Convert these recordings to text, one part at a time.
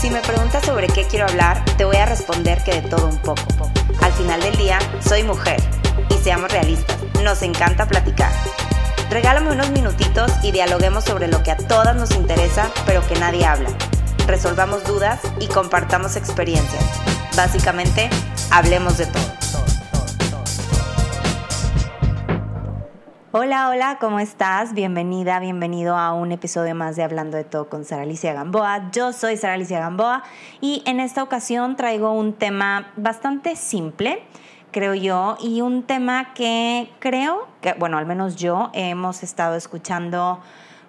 Si me preguntas sobre qué quiero hablar, te voy a responder que de todo un poco. Al final del día, soy mujer. Y seamos realistas, nos encanta platicar. Regálame unos minutitos y dialoguemos sobre lo que a todas nos interesa, pero que nadie habla. Resolvamos dudas y compartamos experiencias. Básicamente, hablemos de todo. Hola, hola, ¿cómo estás? Bienvenida, bienvenido a un episodio más de Hablando de Todo con Sara Alicia Gamboa. Yo soy Sara Alicia Gamboa y en esta ocasión traigo un tema bastante simple, creo yo, y un tema que creo que, bueno, al menos yo hemos estado escuchando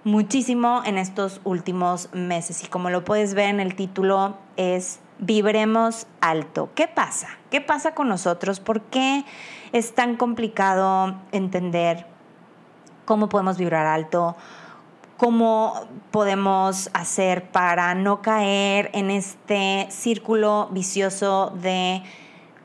muchísimo en estos últimos meses y como lo puedes ver en el título es Vibremos alto. ¿Qué pasa? ¿Qué pasa con nosotros? ¿Por qué es tan complicado entender cómo podemos vibrar alto, cómo podemos hacer para no caer en este círculo vicioso de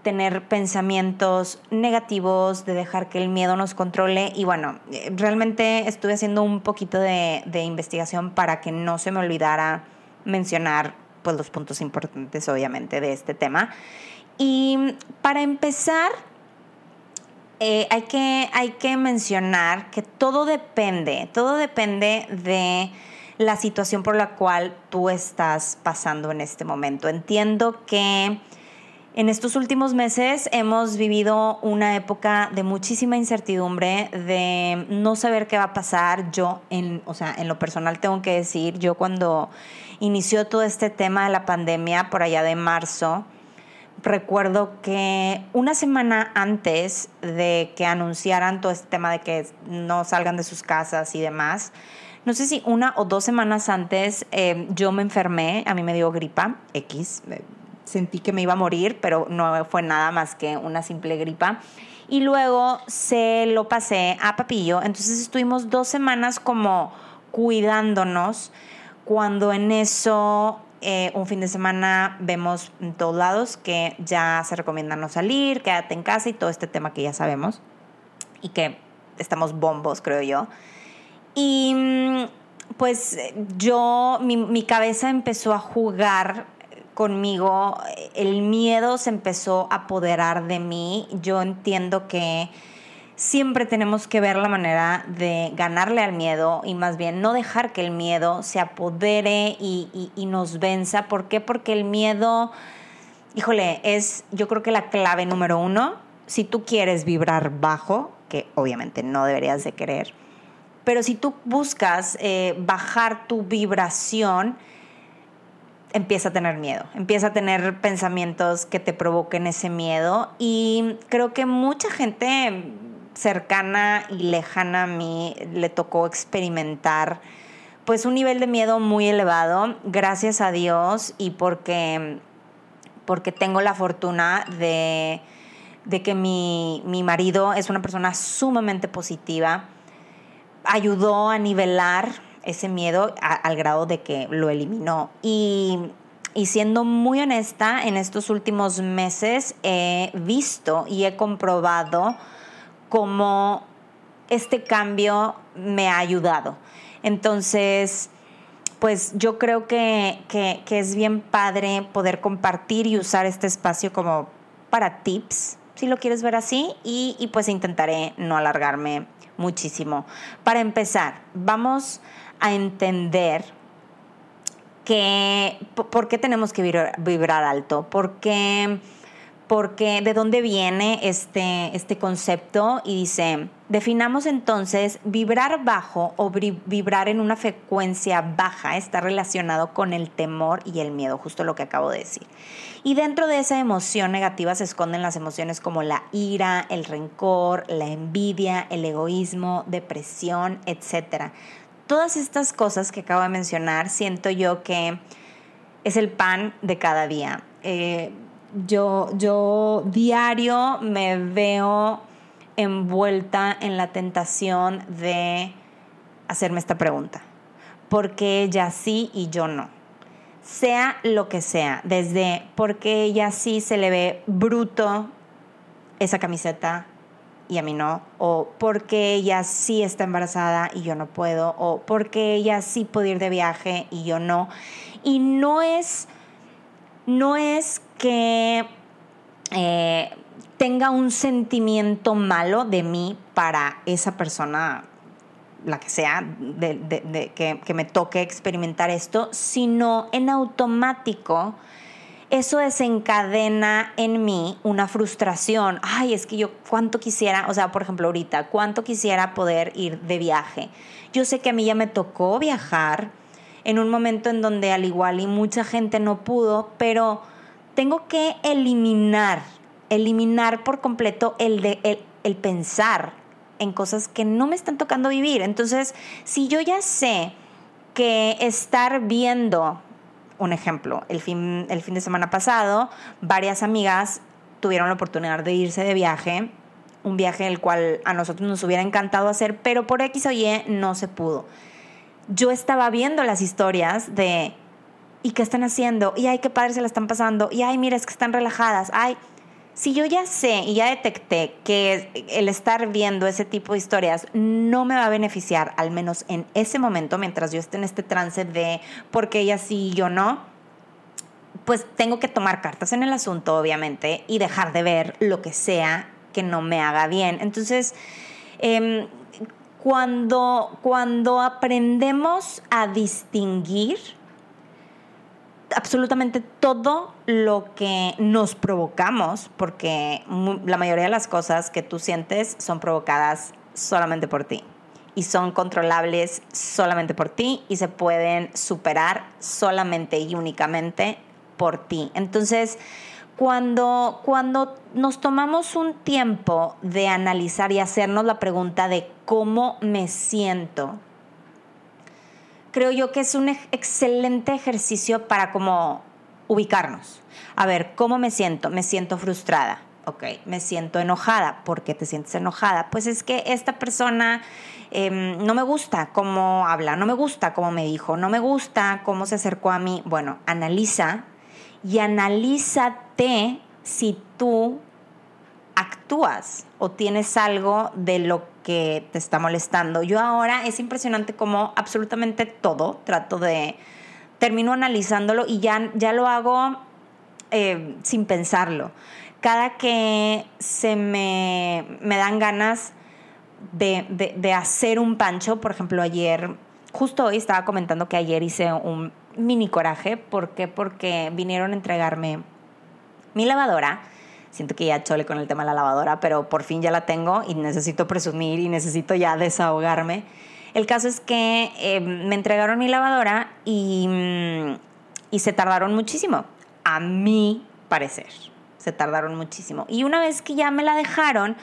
tener pensamientos negativos, de dejar que el miedo nos controle. Y bueno, realmente estuve haciendo un poquito de, investigación para que no se me olvidara mencionar pues, los puntos importantes, obviamente, de este tema. Y para empezar, eh, hay, que, hay que mencionar que todo depende, todo depende de la situación por la cual tú estás pasando en este momento. Entiendo que en estos últimos meses hemos vivido una época de muchísima incertidumbre, de no saber qué va a pasar. Yo, en, o sea, en lo personal tengo que decir, yo cuando inició todo este tema de la pandemia por allá de marzo, recuerdo que una semana antes de que anunciaran todo este tema de que no salgan de sus casas y demás, no sé si una o dos semanas antes eh, yo me enfermé, a mí me dio gripa X, eh, sentí que me iba a morir, pero no fue nada más que una simple gripa. Y luego se lo pasé a Papillo, entonces estuvimos dos semanas como cuidándonos cuando en eso eh, un fin de semana vemos en todos lados que ya se recomienda no salir, quédate en casa y todo este tema que ya sabemos y que estamos bombos, creo yo. Y mm, pues yo, mi, mi cabeza empezó a jugar conmigo, el miedo se empezó a apoderar de mí. Yo entiendo que siempre tenemos que ver la manera de ganarle al miedo y más bien no dejar que el miedo se apodere y, nos venza. ¿Por qué? Porque el miedo, híjole, es yo creo que la clave número uno. Si tú quieres vibrar bajo, que obviamente no deberías de querer, pero si tú buscas eh, bajar tu vibración, empieza a tener miedo, empieza a tener pensamientos que te provoquen ese miedo y creo que mucha gente cercana y lejana a mí le tocó experimentar pues un nivel de miedo muy elevado, gracias a Dios y porque, porque tengo la fortuna de, que mi, marido es una persona sumamente positiva, ayudó a nivelar ese miedo al grado de que lo eliminó. Y, y siendo muy honesta, en estos últimos meses he visto y he comprobado cómo este cambio me ha ayudado. Entonces, pues yo creo que, es bien padre poder compartir y usar este espacio como para tips, si lo quieres ver así, y, y pues intentaré no alargarme muchísimo. Para empezar, vamos a entender que, por qué tenemos que vibrar, vibrar alto, porque porque de dónde viene este, este concepto y dice, definamos entonces vibrar bajo o vibrar en una frecuencia baja está relacionado con el temor y el miedo, justo lo que acabo de decir. Y dentro de esa emoción negativa se esconden las emociones como la ira, el rencor, la envidia, el egoísmo, depresión, etc. Todas estas cosas que acabo de mencionar siento yo que es el pan de cada día. Eh, yo, yo diario me veo envuelta en la tentación de hacerme esta pregunta. ¿Por qué ella sí y yo no? Sea lo que sea, desde por qué ella sí se le ve bruto esa camiseta, y a mí no, o porque ella sí está embarazada y yo no puedo, o porque ella sí puede ir de viaje y yo no. Y no es, no es que eh, tenga un sentimiento malo de mí para esa persona, la que sea, que, que me toque experimentar esto, sino en automático eso desencadena en mí una frustración. Ay, es que yo cuánto quisiera, o sea, por ejemplo, ahorita, cuánto quisiera poder ir de viaje. Yo sé que a mí ya me tocó viajar en un momento en donde al igual y mucha gente no pudo, pero tengo que eliminar, eliminar por completo el, de, el, pensar en cosas que no me están tocando vivir. Entonces, si yo ya sé que estar viendo un ejemplo, el fin, el fin de semana pasado, varias amigas tuvieron la oportunidad de irse de viaje, un viaje el cual a nosotros nos hubiera encantado hacer, pero por X o Y no se pudo. Yo estaba viendo las historias de, ¿y qué están haciendo? Y ay, qué padre se la están pasando. Y ay, mira, es que están relajadas. Ay, si yo ya sé y ya detecté que el estar viendo ese tipo de historias no me va a beneficiar, al menos en ese momento, mientras yo esté en este trance de por qué ella sí y yo no, pues tengo que tomar cartas en el asunto, obviamente, y dejar de ver lo que sea que no me haga bien. Entonces, em, cuando, cuando aprendemos a distinguir, absolutamente todo lo que nos provocamos, porque la mayoría de las cosas que tú sientes son provocadas solamente por ti y son controlables solamente por ti y se pueden superar solamente y únicamente por ti. Entonces, cuando, cuando nos tomamos un tiempo de analizar y hacernos la pregunta de cómo me siento, creo yo que es un excelente ejercicio para como ubicarnos. A ver, ¿cómo me siento? Me siento frustrada. Ok, me siento enojada. ¿Por qué te sientes enojada? Pues es que esta persona em, no me gusta cómo habla, no me gusta cómo me dijo, no me gusta cómo se acercó a mí. Bueno, analiza y analízate si tú actúas o tienes algo de lo que te está molestando. Yo ahora es impresionante como absolutamente todo trato de, termino analizándolo y ya, ya lo hago eh, sin pensarlo. Cada que se me, me dan ganas de, de, de hacer un pancho, por ejemplo, ayer, justo hoy estaba comentando que ayer hice un mini coraje. ¿Por qué? Porque vinieron a entregarme mi lavadora siento que ya chole con el tema de la lavadora, pero por fin ya la tengo y necesito presumir y necesito ya desahogarme. El caso es que eh, me entregaron mi lavadora y, mm, y se tardaron muchísimo, a mi parecer, se tardaron muchísimo. Y una vez que ya me la dejaron,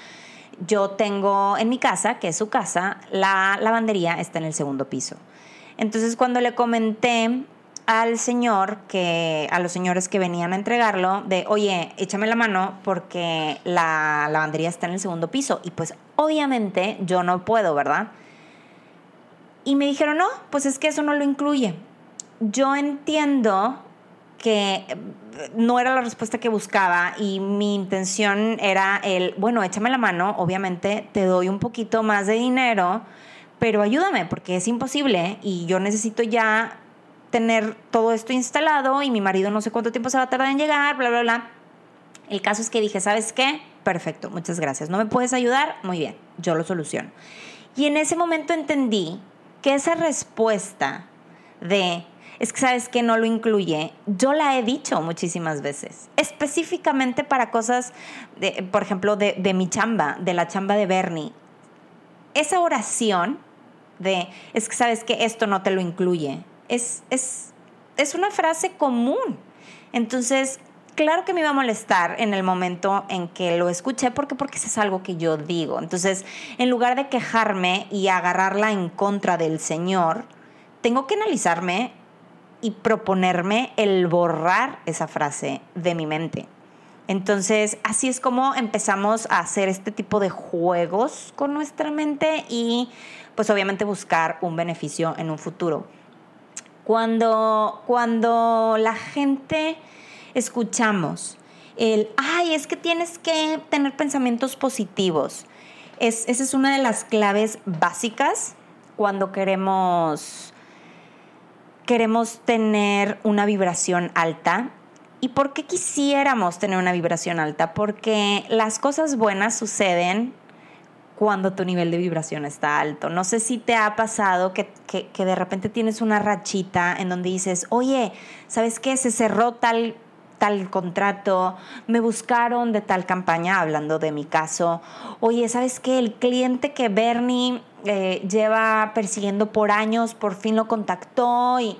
yo tengo en mi casa, que es su casa, la lavandería está en el segundo piso. Entonces cuando le comenté al señor que, a los señores que venían a entregarlo, de oye, échame la mano porque la lavandería está en el segundo piso. Y pues obviamente yo no puedo, ¿verdad? Y me dijeron, no, pues es que eso no lo incluye. Yo entiendo que no era la respuesta que buscaba y mi intención era el, bueno, échame la mano, obviamente te doy un poquito más de dinero, pero ayúdame porque es imposible y yo necesito ya tener todo esto instalado y mi marido no sé cuánto tiempo se va a tardar en llegar, bla, bla, bla. El caso es que dije, ¿sabes qué? Perfecto, muchas gracias. ¿No me puedes ayudar? Muy bien, yo lo soluciono. Y en ese momento entendí que esa respuesta de, es que sabes que no lo incluye, yo la he dicho muchísimas veces, específicamente para cosas, de, por ejemplo, de, de mi chamba, de la chamba de Bernie. Esa oración de, es que sabes que esto no te lo incluye, es, es, una frase común. Entonces, claro que me iba a molestar en el momento en que lo escuché, porque porque eso es algo que yo digo. Entonces, en lugar de quejarme y agarrarla en contra del Señor, tengo que analizarme y proponerme el borrar esa frase de mi mente. Entonces, así es como empezamos a hacer este tipo de juegos con nuestra mente y pues obviamente buscar un beneficio en un futuro. Cuando, cuando la gente escuchamos el, ay, es que tienes que tener pensamientos positivos. Es, esa es una de las claves básicas cuando queremos, queremos tener una vibración alta. ¿Y por qué quisiéramos tener una vibración alta? Porque las cosas buenas suceden cuando tu nivel de vibración está alto. No sé si te ha pasado que, que, de repente tienes una rachita en donde dices, oye, ¿sabes qué? Se cerró tal tal contrato, me buscaron de tal campaña, hablando de mi caso. Oye, ¿sabes qué? El cliente que Bernie eh, lleva persiguiendo por años, por fin lo contactó y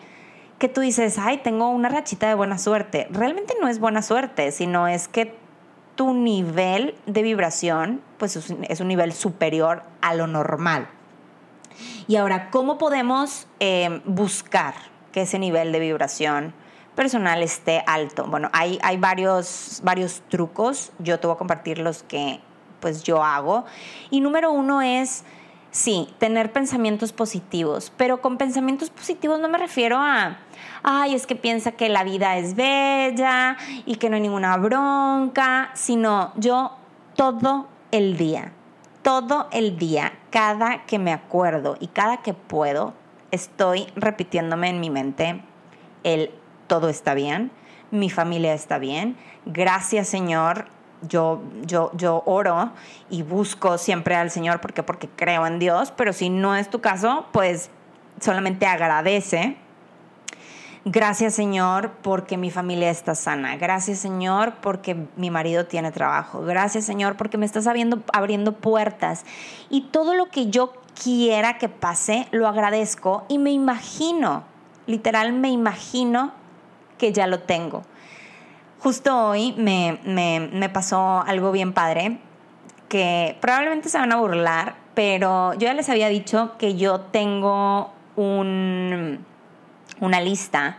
que tú dices, ay, tengo una rachita de buena suerte. Realmente no es buena suerte, sino es que tu nivel de vibración pues es un nivel superior a lo normal. Y ahora, ¿cómo podemos eh, buscar que ese nivel de vibración personal esté alto. Bueno, hay, hay varios, varios trucos, yo te voy a compartir los que pues yo hago. Y número uno es, sí, tener pensamientos positivos, pero con pensamientos positivos no me refiero a, ay, es que piensa que la vida es bella y que no hay ninguna bronca, sino yo todo el día, todo el día, cada que me acuerdo y cada que puedo, estoy repitiéndome en mi mente el todo está bien, mi familia está bien, gracias Señor, yo, yo, yo oro y busco siempre al Señor porque, porque creo en Dios, pero si no es tu caso, pues solamente agradece. Gracias Señor porque mi familia está sana. Gracias Señor porque mi marido tiene trabajo. Gracias Señor porque me estás abriendo, abriendo puertas. Y todo lo que yo quiera que pase, lo agradezco y me imagino, literal me imagino que ya lo tengo. Justo hoy me, me, pasó algo bien padre, que probablemente se van a burlar, pero yo ya les había dicho que yo tengo un, una lista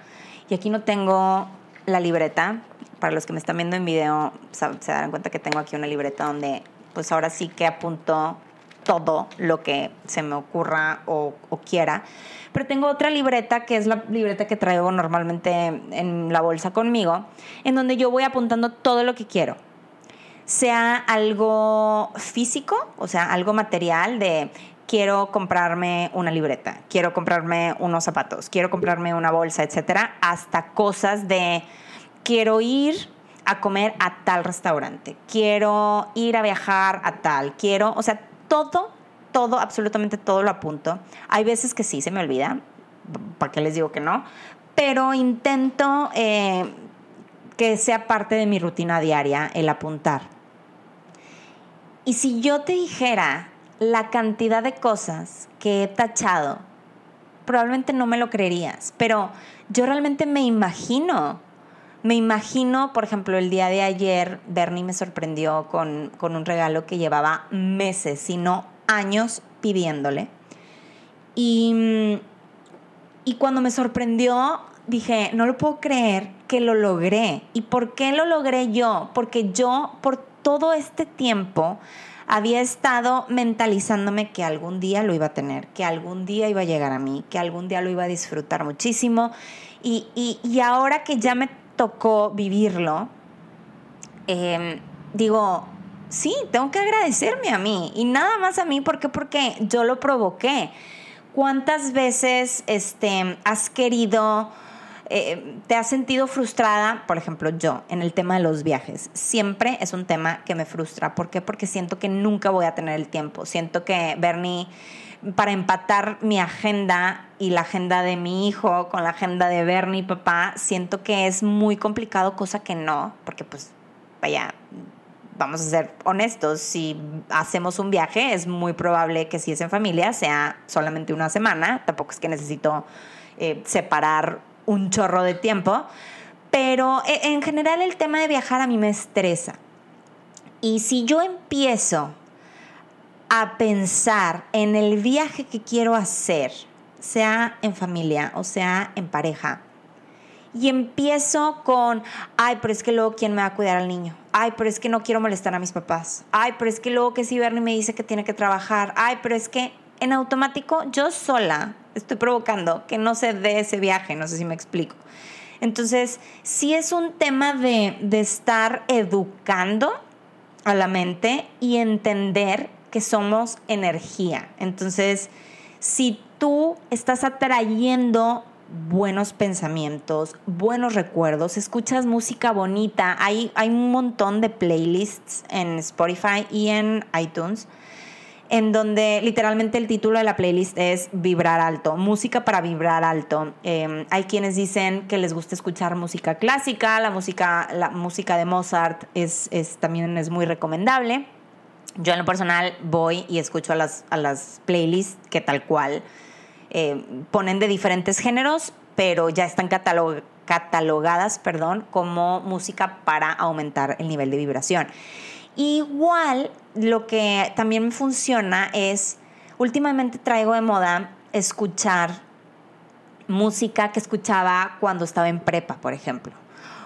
y aquí no tengo la libreta. Para los que me están viendo en video se, darán cuenta que tengo aquí una libreta donde pues ahora sí que apunto todo lo que se me ocurra o, o quiera. Pero tengo otra libreta, que es la libreta que traigo normalmente en la bolsa conmigo, en donde yo voy apuntando todo lo que quiero. Sea algo físico, o sea, algo material de quiero comprarme una libreta, quiero comprarme unos zapatos, quiero comprarme una bolsa, etcétera, hasta cosas de quiero ir a comer a tal restaurante, quiero ir a viajar a tal, quiero, o sea, todo todo, absolutamente todo lo apunto. Hay veces que sí se me olvida, ¿para qué les digo que no? Pero intento eh, que sea parte de mi rutina diaria el apuntar. Y si yo te dijera la cantidad de cosas que he tachado, probablemente no me lo creerías, pero yo realmente me imagino, me imagino, por ejemplo, el día de ayer, Bernie me sorprendió con, con un regalo que llevaba meses, si no años pidiéndole. Y, y cuando me sorprendió, dije, no lo puedo creer que lo logré. ¿Y por qué lo logré yo? Porque yo por todo este tiempo había estado mentalizándome que algún día lo iba a tener, que algún día iba a llegar a mí, que algún día lo iba a disfrutar muchísimo. Y, y, ahora que ya me tocó vivirlo, em, digo, sí, tengo que agradecerme a mí y nada más a mí, ¿por qué? Porque yo lo provoqué. ¿Cuántas veces este, has querido, eh, te has sentido frustrada, por ejemplo, yo, en el tema de los viajes? Siempre es un tema que me frustra. ¿Por qué? Porque siento que nunca voy a tener el tiempo. Siento que Bernie, para empatar mi agenda y la agenda de mi hijo con la agenda de Bernie, papá, siento que es muy complicado, cosa que no, porque pues, vaya, vamos a ser honestos, si hacemos un viaje es muy probable que si es en familia sea solamente una semana, tampoco es que necesito eh, separar un chorro de tiempo, pero eh, en general el tema de viajar a mí me estresa. Y si yo empiezo a pensar en el viaje que quiero hacer, sea en familia o sea en pareja, y empiezo con, ay, pero es que luego quién me va a cuidar al niño. Ay, pero es que no quiero molestar a mis papás. Ay, pero es que luego que si Bernie me dice que tiene que trabajar. Ay, pero es que en automático yo sola estoy provocando que no se dé ese viaje, no sé si me explico. Entonces, sí es un tema de, de estar educando a la mente y entender que somos energía. Entonces, si tú estás atrayendo buenos pensamientos, buenos recuerdos, escuchas música bonita, hay, hay un montón de playlists en Spotify y en iTunes en donde literalmente el título de la playlist es Vibrar Alto, música para vibrar alto. Em, hay quienes dicen que les gusta escuchar música clásica, la música, la música de Mozart es, también es muy recomendable. Yo en lo personal voy y escucho a las, a las playlists que tal cual eh, ponen de diferentes géneros, pero ya están catalogadas perdón, como música para aumentar el nivel de vibración. Igual, lo que también me funciona es, últimamente traigo de moda escuchar música que escuchaba cuando estaba en prepa, por ejemplo,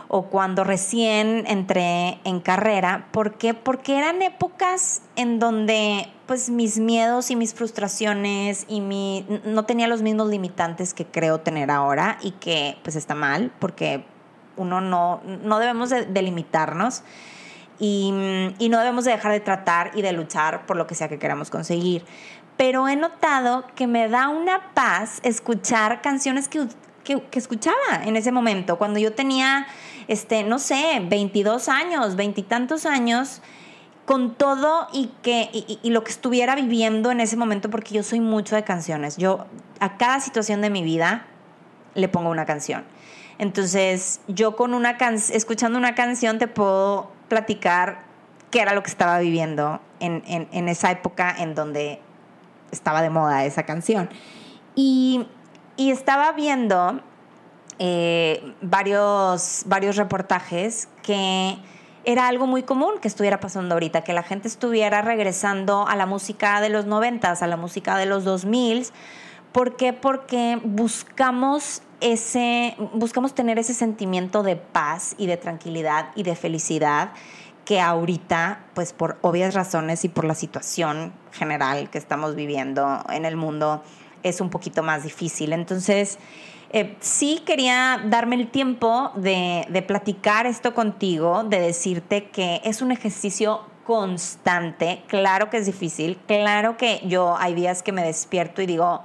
o cuando recién entré en carrera. ¿Por qué? Porque eran épocas en donde pues mis miedos y mis frustraciones y mi no tenía los mismos limitantes que creo tener ahora y que pues está mal porque uno no, no debemos de, de limitarnos y, no debemos de dejar de tratar y de luchar por lo que sea que queramos conseguir. Pero he notado que me da una paz escuchar canciones que, escuchaba en ese momento, cuando yo tenía, este, no sé, 22 años, veintitantos años, con todo y, que, y, lo que estuviera viviendo en ese momento, porque yo soy mucho de canciones. Yo a cada situación de mi vida le pongo una canción. Entonces, yo con una escuchando una canción te puedo platicar qué era lo que estaba viviendo en, esa época en donde estaba de moda esa canción. Y, estaba viendo eh, varios, varios reportajes que era algo muy común que estuviera pasando ahorita, que la gente estuviera regresando a la música de los noventas, a la música de los dos mil. ¿Por qué? Porque buscamos ese, buscamos tener ese sentimiento de paz y de tranquilidad y de felicidad que ahorita, pues por obvias razones y por la situación general que estamos viviendo en el mundo, es un poquito más difícil. Entonces, eh, sí quería darme el tiempo de, de platicar esto contigo, de decirte que es un ejercicio constante, claro que es difícil, claro que yo hay días que me despierto y digo,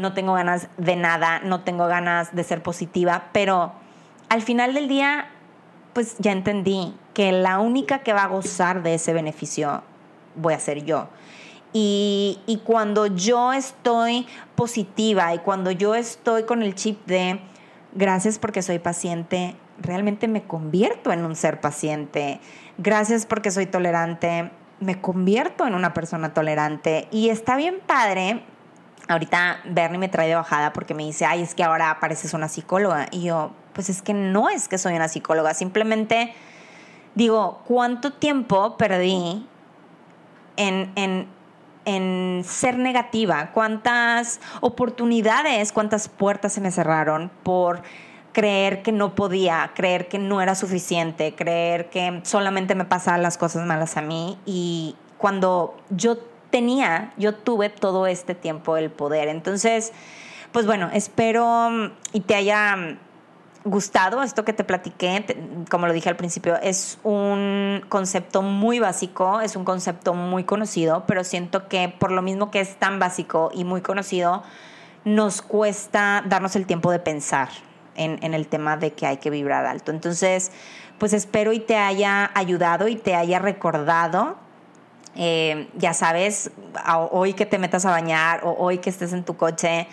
no tengo ganas de nada, no tengo ganas de ser positiva, pero al final del día, pues ya entendí que la única que va a gozar de ese beneficio voy a ser yo. Y, y cuando yo estoy positiva y cuando yo estoy con el chip de gracias porque soy paciente, realmente me convierto en un ser paciente. Gracias porque soy tolerante, me convierto en una persona tolerante. Y está bien padre ahorita Bernie me trae de bajada porque me dice, ay, es que ahora pareces una psicóloga. Y yo, pues es que no es que soy una psicóloga, simplemente digo, ¿cuánto tiempo perdí en, en, en ser negativa? ¿Cuántas oportunidades, cuántas puertas se me cerraron por creer que no podía, creer que no era suficiente, creer que solamente me pasaban las cosas malas a mí? Y cuando yo tenía, yo tuve todo este tiempo el poder. Entonces, pues bueno, espero mm, y te haya mm, gustado esto que te platiqué, como lo dije al principio, es un concepto muy básico, es un concepto muy conocido, pero siento que por lo mismo que es tan básico y muy conocido, nos cuesta darnos el tiempo de pensar en, en el tema de que hay que vibrar alto. Entonces, pues espero y te haya ayudado y te haya recordado eh, ya sabes, hoy que te metas a bañar o hoy que estés en tu coche,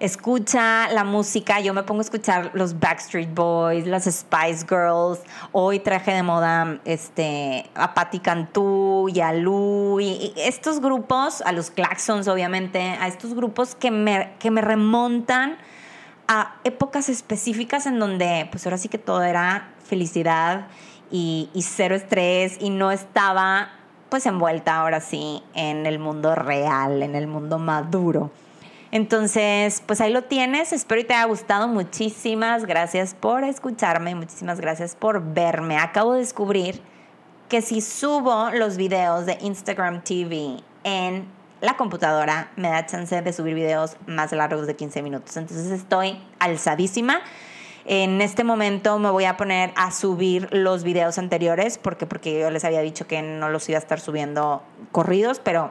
escucha la música. Yo me pongo a escuchar los Backstreet Boys, las Spice Girls. Hoy traje de moda este, a Patti Cantú y a Lou. Y, estos grupos, a los Claxons, obviamente, a estos grupos que me, que me remontan a épocas específicas en donde, pues ahora sí que todo era felicidad y, y cero estrés y no estaba pues envuelta ahora sí en el mundo real, en el mundo maduro. Entonces, pues ahí lo tienes. Espero que te haya gustado. Muchísimas gracias por escucharme. Muchísimas gracias por verme. Acabo de descubrir que si subo los videos de Instagram TV en la computadora, me da chance de subir videos más largos de 15 minutos. Entonces estoy alzadísima. En este momento me voy a poner a subir los videos anteriores porque, porque yo les había dicho que no los iba a estar subiendo corridos, pero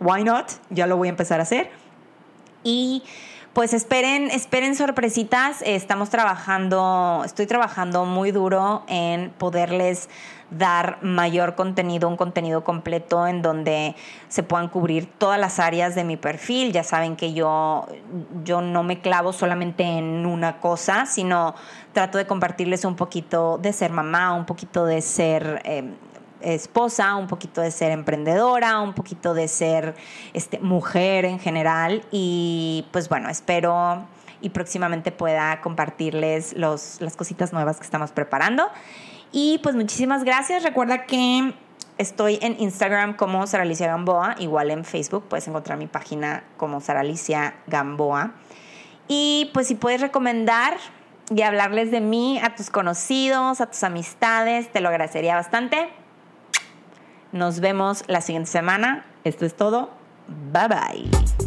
why not? Ya lo voy a empezar a hacer. Y pues esperen, esperen sorpresitas. Estamos trabajando, estoy trabajando muy duro en poderles dar mayor contenido, un contenido completo en donde se puedan cubrir todas las áreas de mi perfil. Ya saben que yo, yo no me clavo solamente en una cosa, sino trato de compartirles un poquito de ser mamá, un poquito de ser eh, esposa, un poquito de ser emprendedora, un poquito de ser este, mujer en general. Y pues bueno, espero y próximamente pueda compartirles los, las cositas nuevas que estamos preparando. Y pues muchísimas gracias. Recuerda que estoy en Instagram como Sara Alicia Gamboa, igual en Facebook puedes encontrar mi página como Sara Alicia Gamboa. Y pues si puedes recomendar y hablarles de mí a tus conocidos, a tus amistades, te lo agradecería bastante. Nos vemos la siguiente semana. Esto es todo. Bye bye.